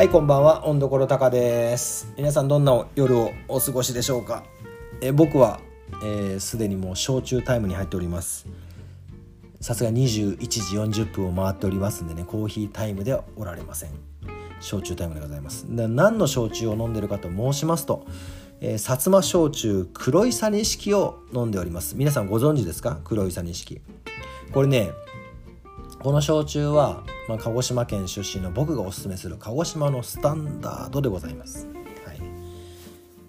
はいこんばんは。温どころたかです。皆さんどんな夜をお過ごしでしょうか？え僕はすで、ー、にもう焼酎タイムに入っております。さすが21時40分を回っておりますんでねコーヒータイムではおられません。焼酎タイムでございます。で何の焼酎を飲んでるかと申しますと、えー、薩摩焼酎黒いさ錦を飲んでおります。皆さんご存知ですか？黒いさ錦。これねこの焼酎は、まあ、鹿児島県出身の僕がおすすめする鹿児島のスタンダードでございます、はい。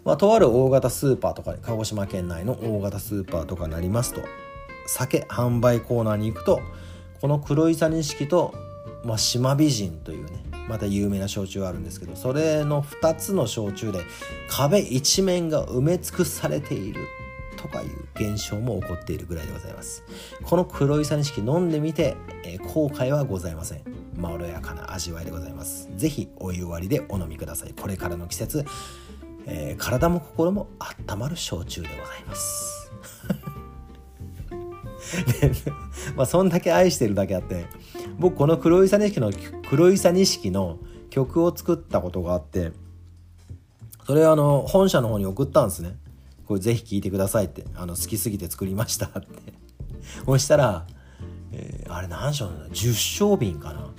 まあ、とある大型スーパーとか鹿児島県内の大型スーパーとかになりますと。酒販売コーナーに行くとこの黒いさ錦と、まあ、島美人というねまた有名な焼酎があるんですけどそれの2つの焼酎で壁一面が埋め尽くされているとかいう現象も起こっているぐらいでございます。この黒いさ錦飲んでみて、えー、後悔はございません。まろやかな味わいでございます。是非お湯割りでお飲みください。これからの季節、えー、体も心も温まる焼酎でございます。まあそんだけ愛してるだけあって僕この黒いさ錦の黒いさ錦の曲を作ったことがあってそれあの本社の方に送ったんですね。これぜひ聴いてくださいって。あの好きすぎて作りましたって。そしたら、えー、あれ何章なの10章瓶かな。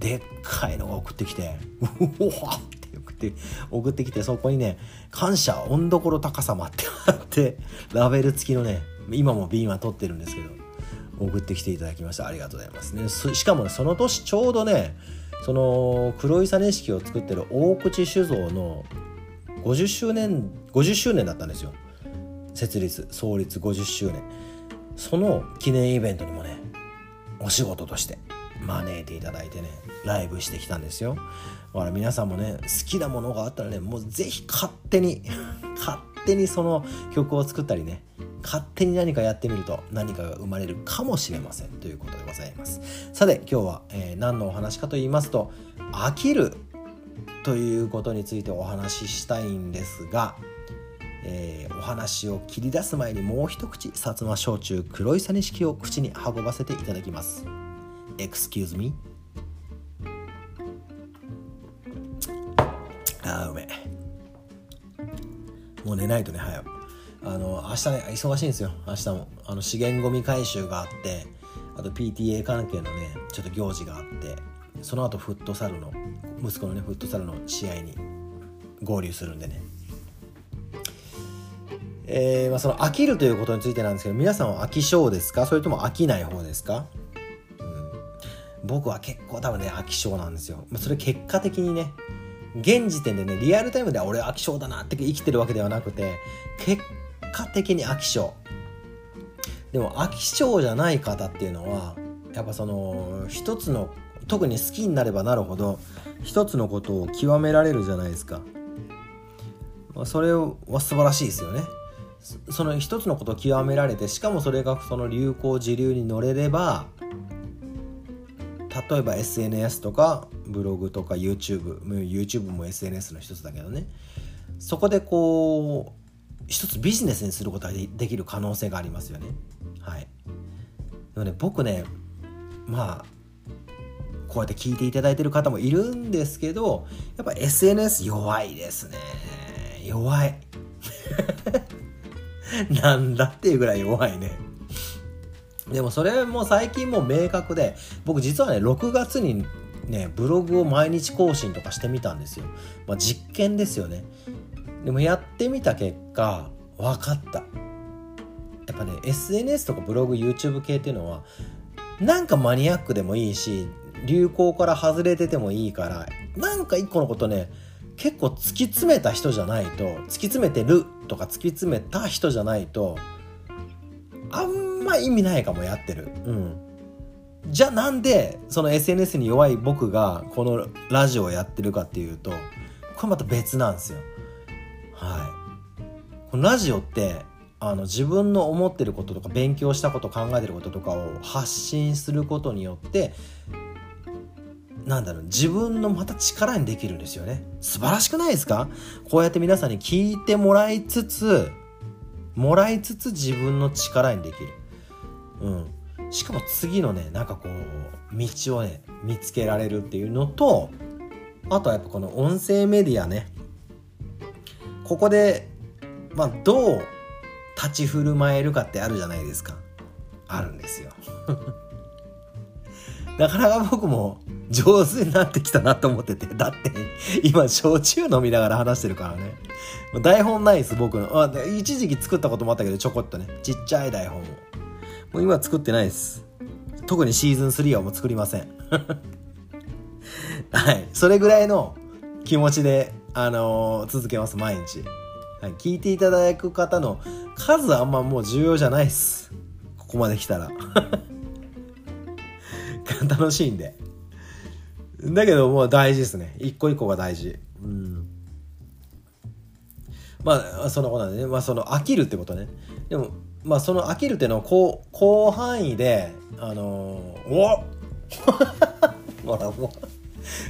でっかいのが送ってきてうわって送って送ってきてそこにね「感謝温どころ高様」ってあってラベル付きのね今も瓶は取ってるんですけど送ってきていただきました。ありがとうございますね。しかも、ね、その年ちょうどねその黒いさ錦を作ってる大口酒造の50周年50周年だったんですよ。設立創立50周年。その記念イベントにもねお仕事として。招いていただいてねライブしてきたんですよ。だから皆さんもね好きなものがあったらねもうぜひ勝手に 勝手にその曲を作ったりね勝手に何かやってみると何かが生まれるかもしれません。ということでございます。さて今日は、えー、何のお話かと言いますと飽きるということについてお話ししたいんですがえー、お話を切り出す前にもう一口薩摩焼酎黒いさ錦を口に運ばせていただきます。Excuse me? あーうめもう寝ないとね早く。あの明日ね忙しいんですよ。明日も。あの資源ごみ回収があってあと PTA 関係のねちょっと行事があってその後フットサルの息子のねフットサルの試合に合流するんでね。えー、まあ、その飽きるということについてなんですけど皆さんは飽き性ですか？それとも飽きない方ですか、僕は結構多分ね飽き性なんですよ、まあ、それ結果的にね現時点でねリアルタイムでは俺飽き性だなって生きてるわけではなくて結果的に飽き性。でも飽き性じゃない方っていうのはやっぱその一つの特に好きになればなるほど一つのことを極められるじゃないですか、まあ、それは素晴らしいですよね。その一つのことを極められてしかもそれがその流行時流に乗れれば例えば SNS とかブログとか YouTube YouTube も SNS の一つだけどね。そこでこう一つビジネスにすることができる可能性がありますよね。はい。でもね僕ねまあこうやって聞いていただいてる方もいるんですけどやっぱ SNS 弱いですね。弱い。なんだっていうぐらい弱いね。でもそれも最近もう明確で、僕実はね、6月にね、ブログを毎日更新とかしてみたんですよ。まあ、実験ですよね。でもやってみた結果、分かった。やっぱね、SNS とかブログ、YouTube 系っていうのは、なんかマニアックでもいいし、流行から外れててもいいから、なんか一個のことね、結構突き詰めた人じゃないと突き詰めてるとか突き詰めた人じゃないとあんま意味ないかもやってる。うん。じゃあなんでその SNS に弱い僕がこのラジオをやってるかっていうとこれまた別なんですよ。はい。このラジオってあの自分の思ってることとか勉強したこと考えてることとかを発信することによってなんだろう自分のまた力にできるんですよね素晴らしくないですか？こうやって皆さんに聞いてもらいつつもらいつつ自分の力にできるうん。しかも次のねなんかこう道をね見つけられるっていうのとあとはやっぱこの音声メディアね。ここでまあどう立ち振る舞えるかってあるじゃないですか。あるんですよ。なかなか僕も上手になってきたなと思っててだって今焼酎飲みながら話してるからね。台本ないです僕の。あ一時期作ったこともあったけどちょこっとねちっちゃい台本を。もう今作ってないです。特にシーズン3はもう作りません。はい。それぐらいの気持ちであのー、続けます毎日、はい、聞いていただく方の数あんまもう重要じゃないっす。ここまで来たら。楽しいんで。だけどもう大事ですね。一個一個が大事。うん。まあそのことなんでね。まあその飽きるってことね。でもまあその飽きるっていうのはこう広範囲であのー、おほらもう。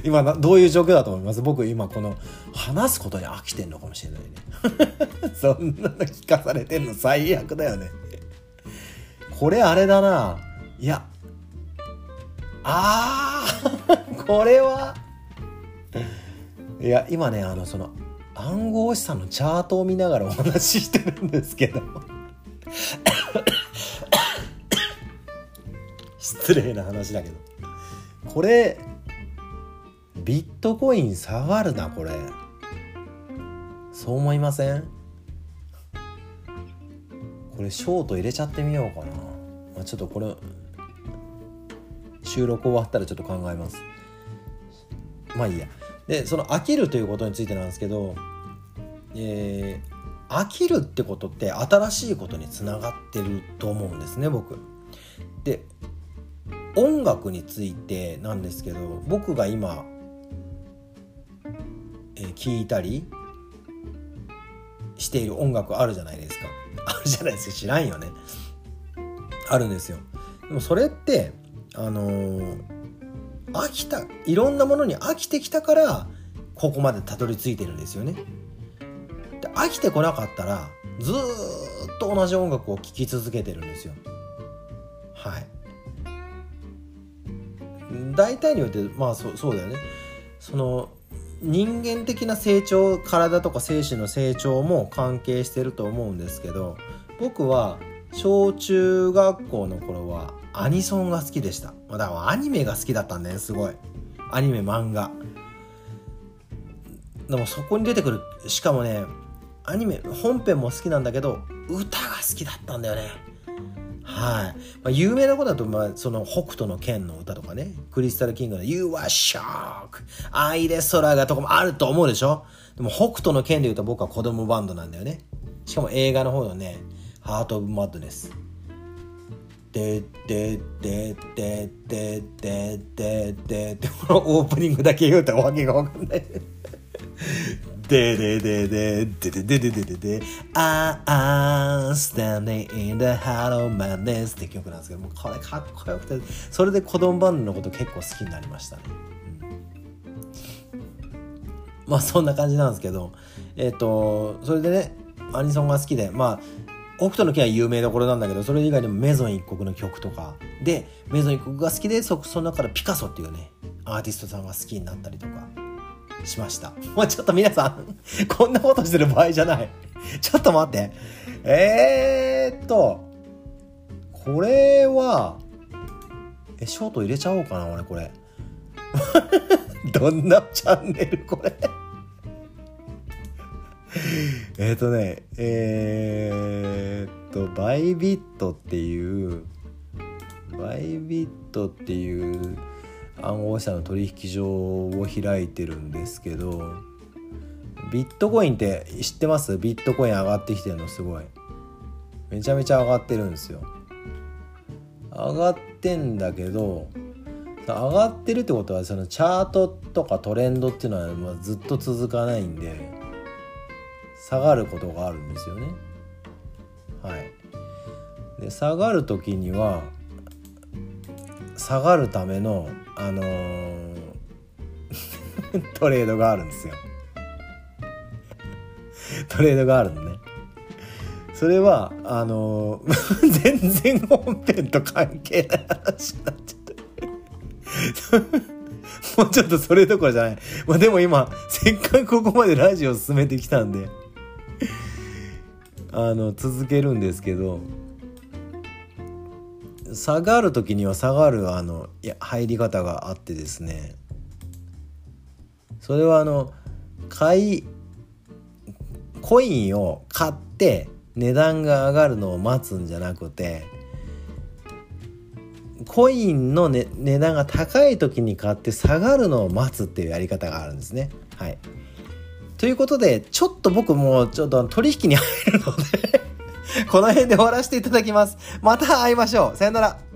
今どういう状況だと思います？僕今この話すことに飽きてんのかもしれないね。そんなの聞かされてんの最悪だよね。これあれだな。いやあー！これは！いや今ねあのその暗号資産のチャートを見ながらお話ししてるんですけど。失礼な話だけど。これビットコイン下がるなこれ。そう思いません？これショート入れちゃってみようかな、まあ、ちょっとこれ収録終わったらちょっと考えます。まあいいや。でその飽きるということについてなんですけどえー、飽きるってことって新しいことにつながってると思うんですね僕。で音楽についてなんですけど僕が今、えー、聞いたりしている音楽あるじゃないですか。あるじゃないですか。知らんよね。あるんですよ。でもそれってあのー、飽きたいろんなものに飽きてきたからここまでたどり着いてるんですよね。飽きてこなかったらずっと同じ音楽を聴き続けてるんですよ。はい。大体によってまあそそうだよね。その人間的な成長体とか精神の成長も関係してると思うんですけど僕は小中学校の頃はアニソンが好きでした。だからアニメが好きだったんだよ、すごい。アニメ、漫画。でもそこに出てくる、しかもね、アニメ、本編も好きなんだけど、歌が好きだったんだよね。はい。まあ、有名なことだと、まあ、その北斗の剣の歌とかね、クリスタルキングの You are shock! 愛で空がとかもあると思うでしょ？でも北斗の剣で言うと僕は子供バンドなんだよね。しかも映画の方のね、ハート・オブ・マッドネス。でででででででででこのオープニングだけ言うとわけがわかんない。ででででででででででで I'm standing in the heart of madness って曲なんですけどもこれかっこよくてそれで子供バンドのこと結構好きになりましたね。まあそんな感じなんですけどえっ、ー、とそれでねアニソンが好きでまあ北斗の拳は有名どころなんだけどそれ以外にもメゾン一国の曲とか。でメゾン一国が好きでそその中からピカソっていうねアーティストさんが好きになったりとか。しました。もうちょっと皆さんこんなことしてる場合じゃない。ちょっと待って。えー、っとこれはえショート入れちゃおうかな俺これ。どんなチャンネルこれ。えっとねえー、っとバイビットっていうバイビットっていう暗号資産の取引所を開いてるんですけどビットコインって知ってます？ビットコイン上がってきてるのすごい。めちゃめちゃ上がってるんですよ。上がってんだけど上がってるってことはそのチャートとかトレンドっていうのはまずっと続かないんで下がることがあるんですよね。はい、で下がる時には下がるための、あのー、トレードがあるんですよ。トレードがあるのね。それはあのー、全然本編と関係ない話になっちゃった。もうちょっとそれどころじゃない。まあでも今、せっかくここまでラジオ進めてきたんで、あの、続けるんですけど、下がる時には下がる、あの、いや、入り方があってですね、それはあの、買い、コインを買って値段が上がるのを待つんじゃなくて、コインの、ね、値段が高い時に買って下がるのを待つっていうやり方があるんですね。はい。ということで、ちょっと僕もちょっと取引に入るのでこの辺で終わらせていただきます。また会いましょう。さよなら。